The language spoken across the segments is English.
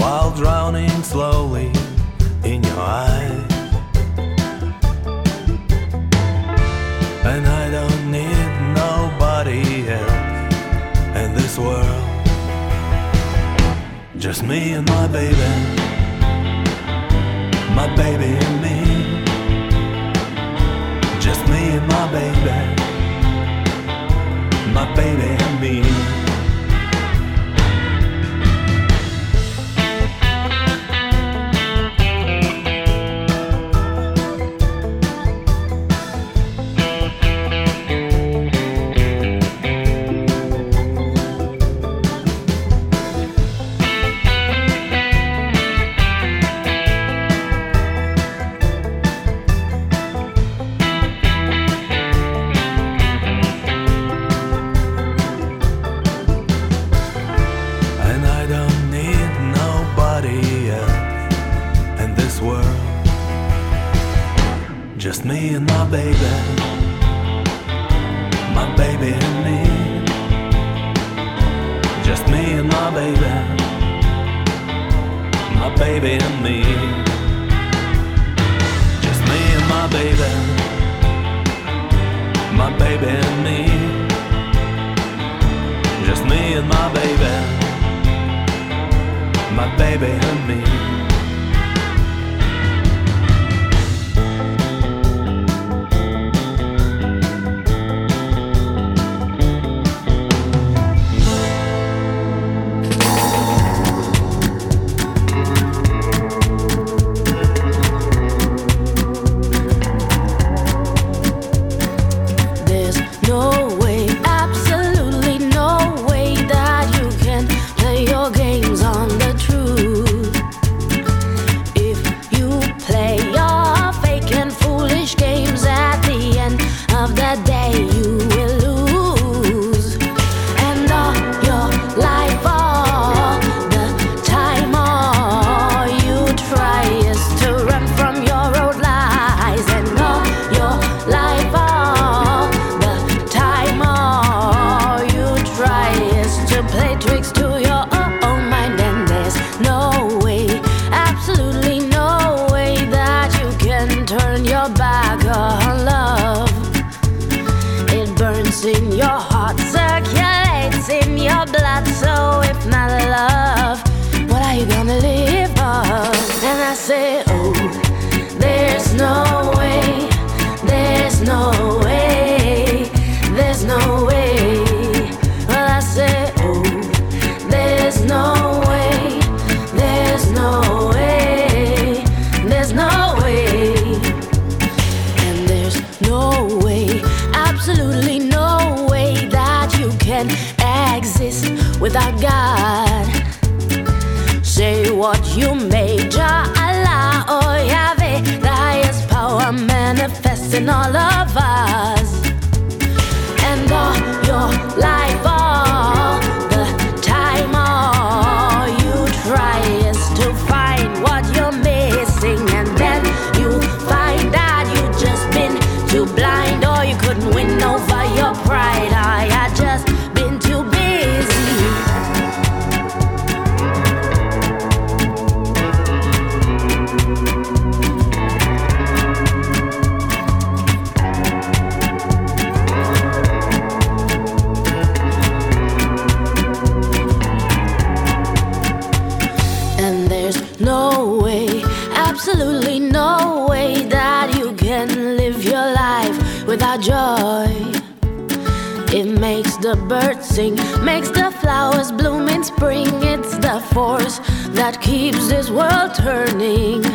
while drowning slowly in your eyes. And I don't need nobody else in this world, just me and my baby, my baby and me, just me and my baby, my baby. keeps this world turning.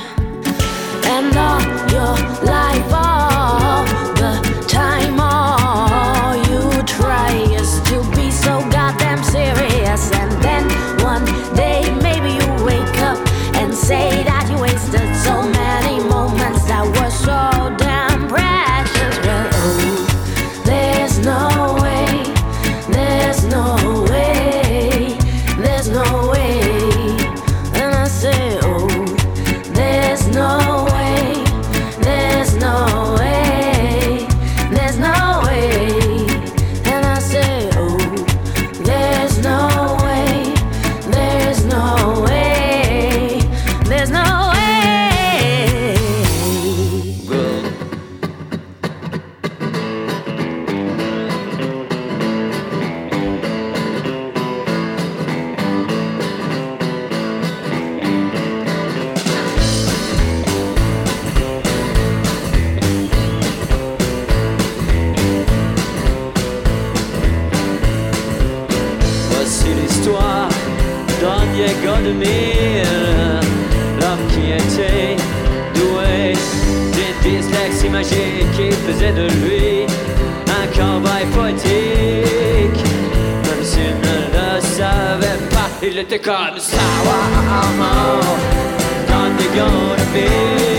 He lit the car and said, I'm gonna be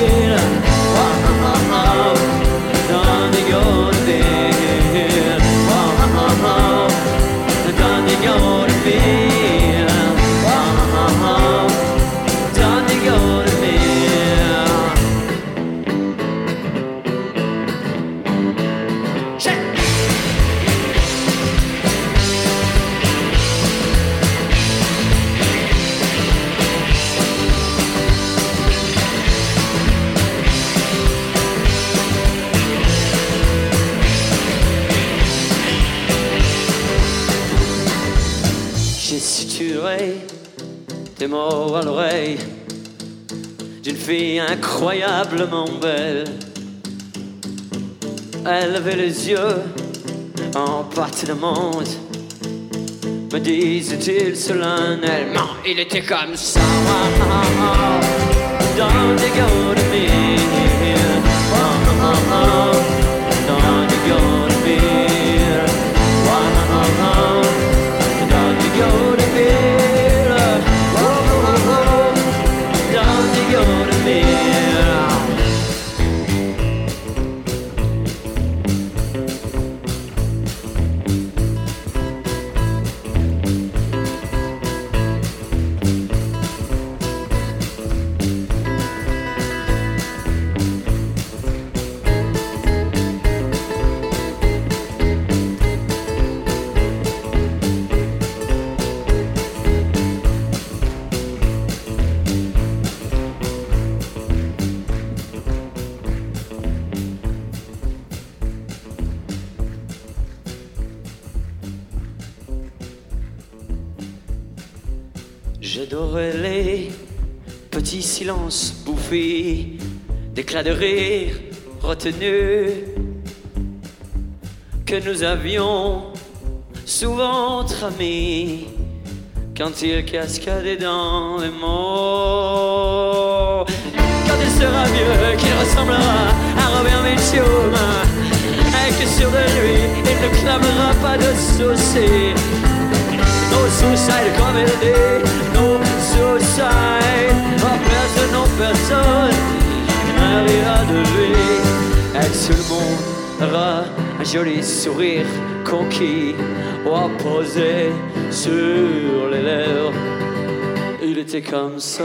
ces mots à l'oreille d'une fille incroyablement belle. Elle avait les yeux en partie de monde. Me disait-il solennellement, il était comme ça. Dans des gars de. Oh, oh, oh, dans des. j'adorais les petits silences bouffés, d'éclats de rire retenus que nous avions souvent tramés quand il cascadait dans les mots. Quand il sera vieux, qu'il ressemblera à Robert Mitchum, et que sur de lui, il ne clamera pas de saucé. No suicide comedy, personne, non personne n'arrivera de lui Et tout le monde aura un joli sourire conquis? Ou posé sur les lèvres. Il était comme ça.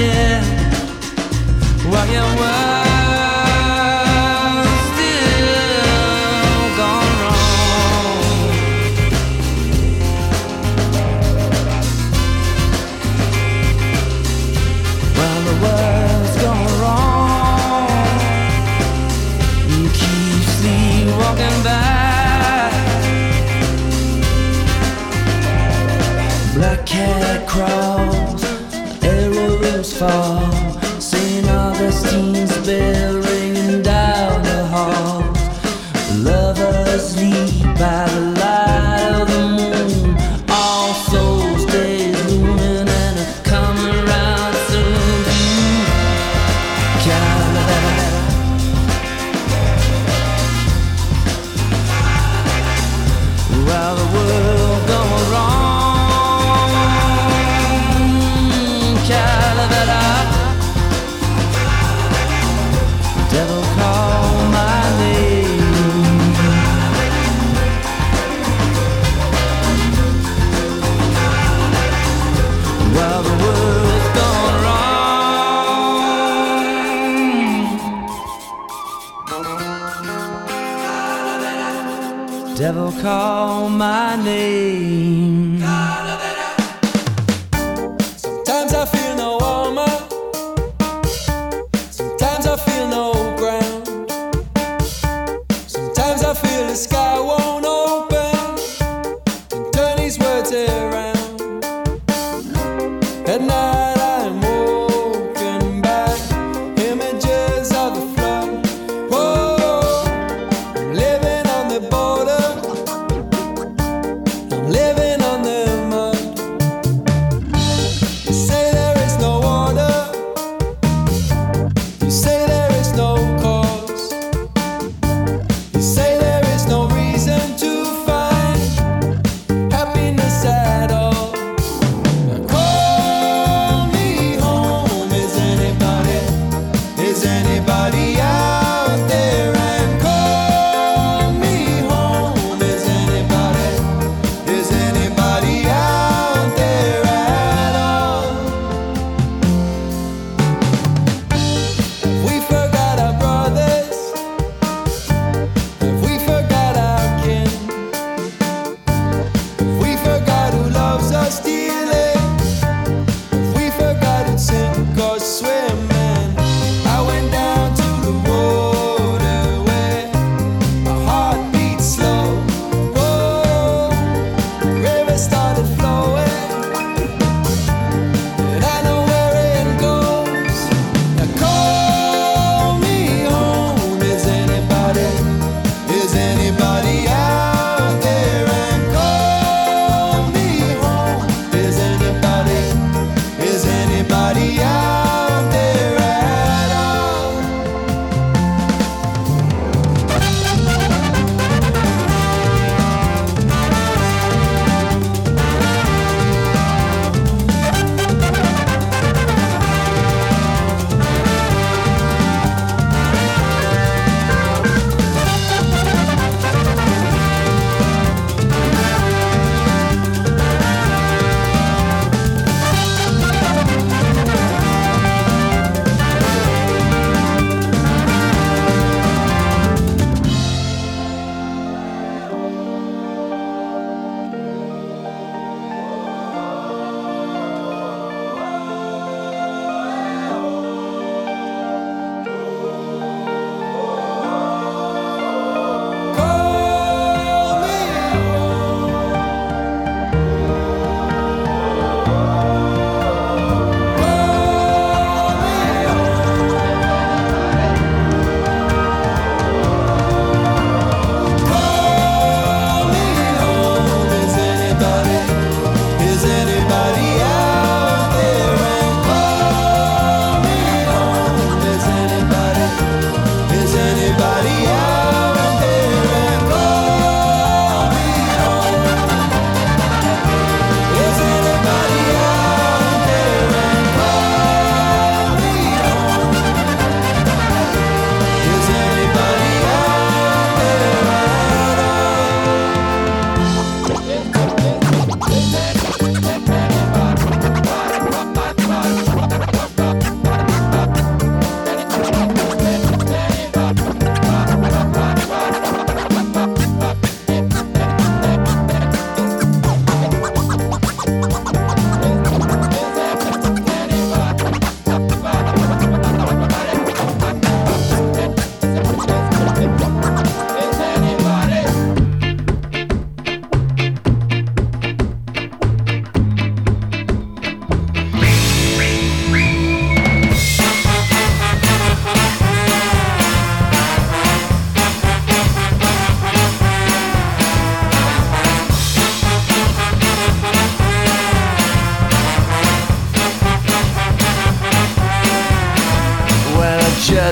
You back again. While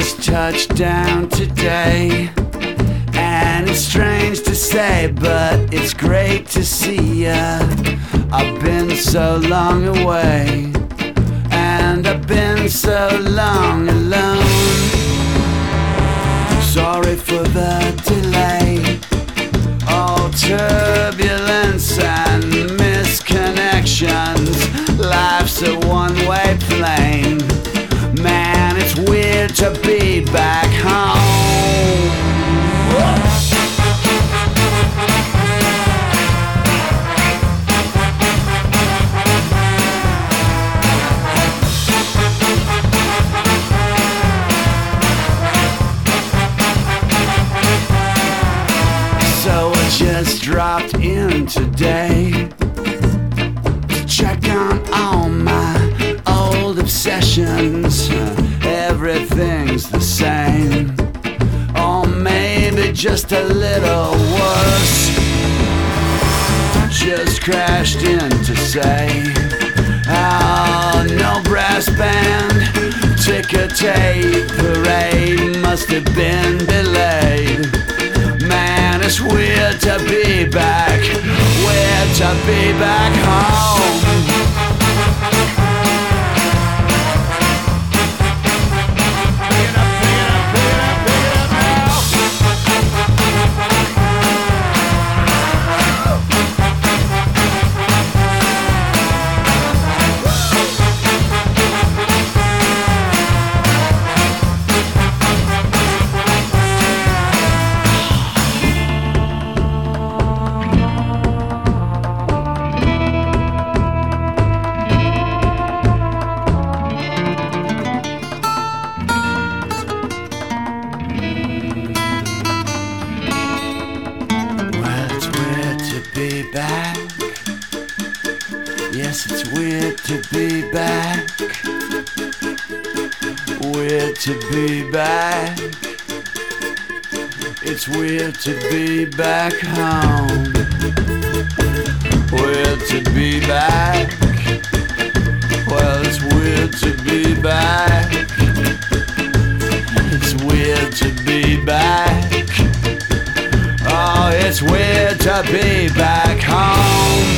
just touched down today. And it's strange to say, but it's great to see ya. I've been so long away, and I've been so long alone. Sorry for the delay. All turbulence and misconnections. Life's a one way plane. To be back home. So I just dropped in today Everything's the same, or maybe just a little worse. Just crashed in to say, Oh, no brass band, ticker tape parade must have been delayed. Man, it's weird to be back, weird to be back home. Weird to be back home. Weird to be back. Well, it's weird to be back. It's weird to be back. Oh, it's weird to be back home.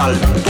Lal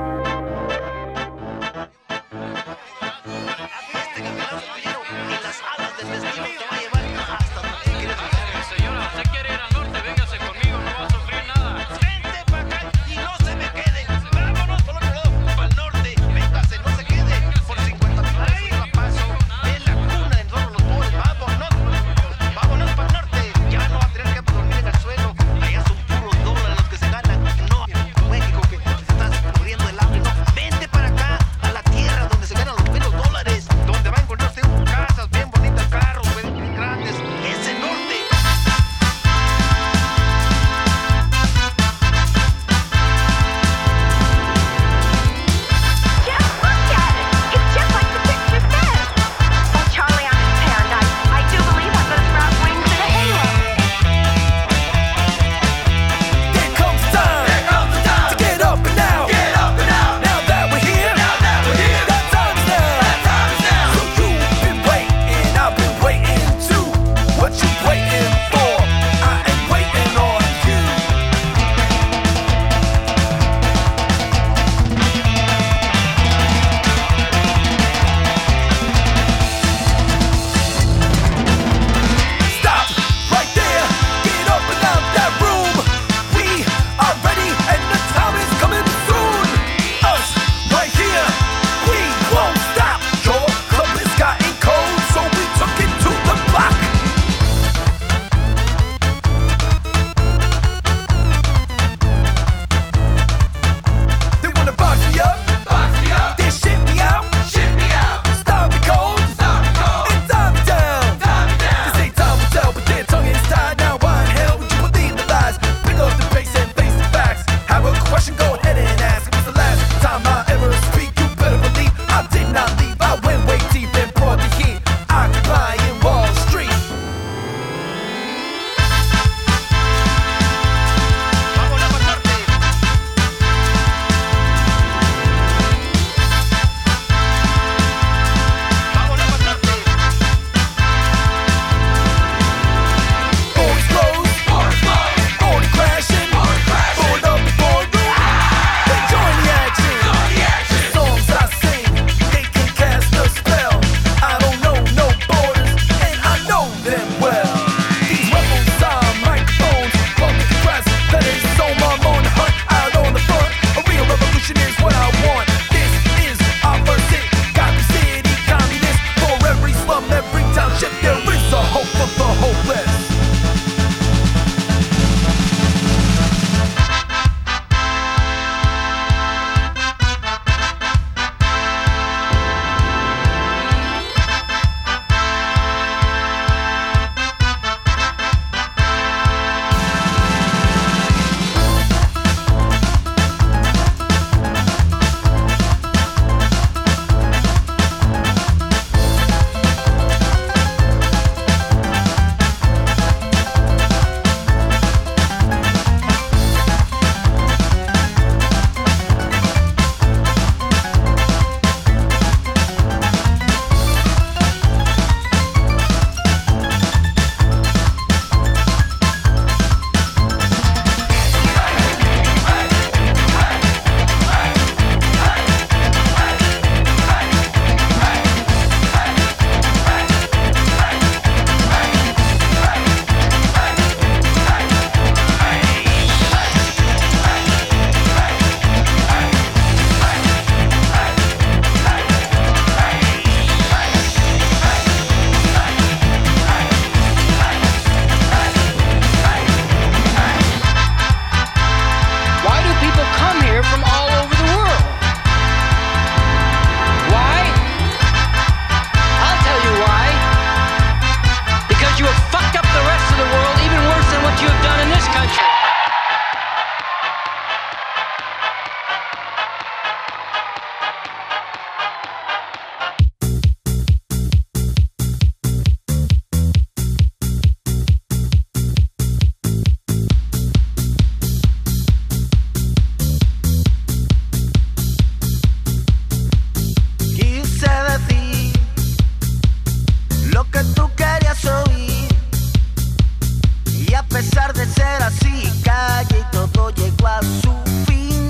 a su fin.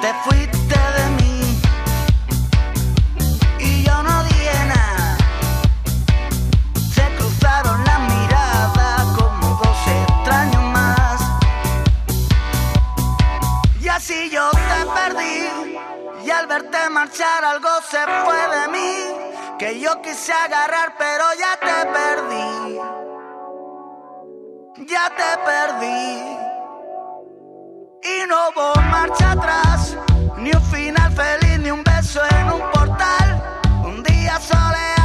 Te fuiste de mí y yo no dije nada. Se cruzaron las miradas como dos extraños más. Y así yo te perdí y al verte marchar algo se fue de mí. Que yo quise agarrar pero ya te perdí ya te perdí. Y no hubo marcha atrás, ni un final feliz, ni un beso en un portal. Un día soleado.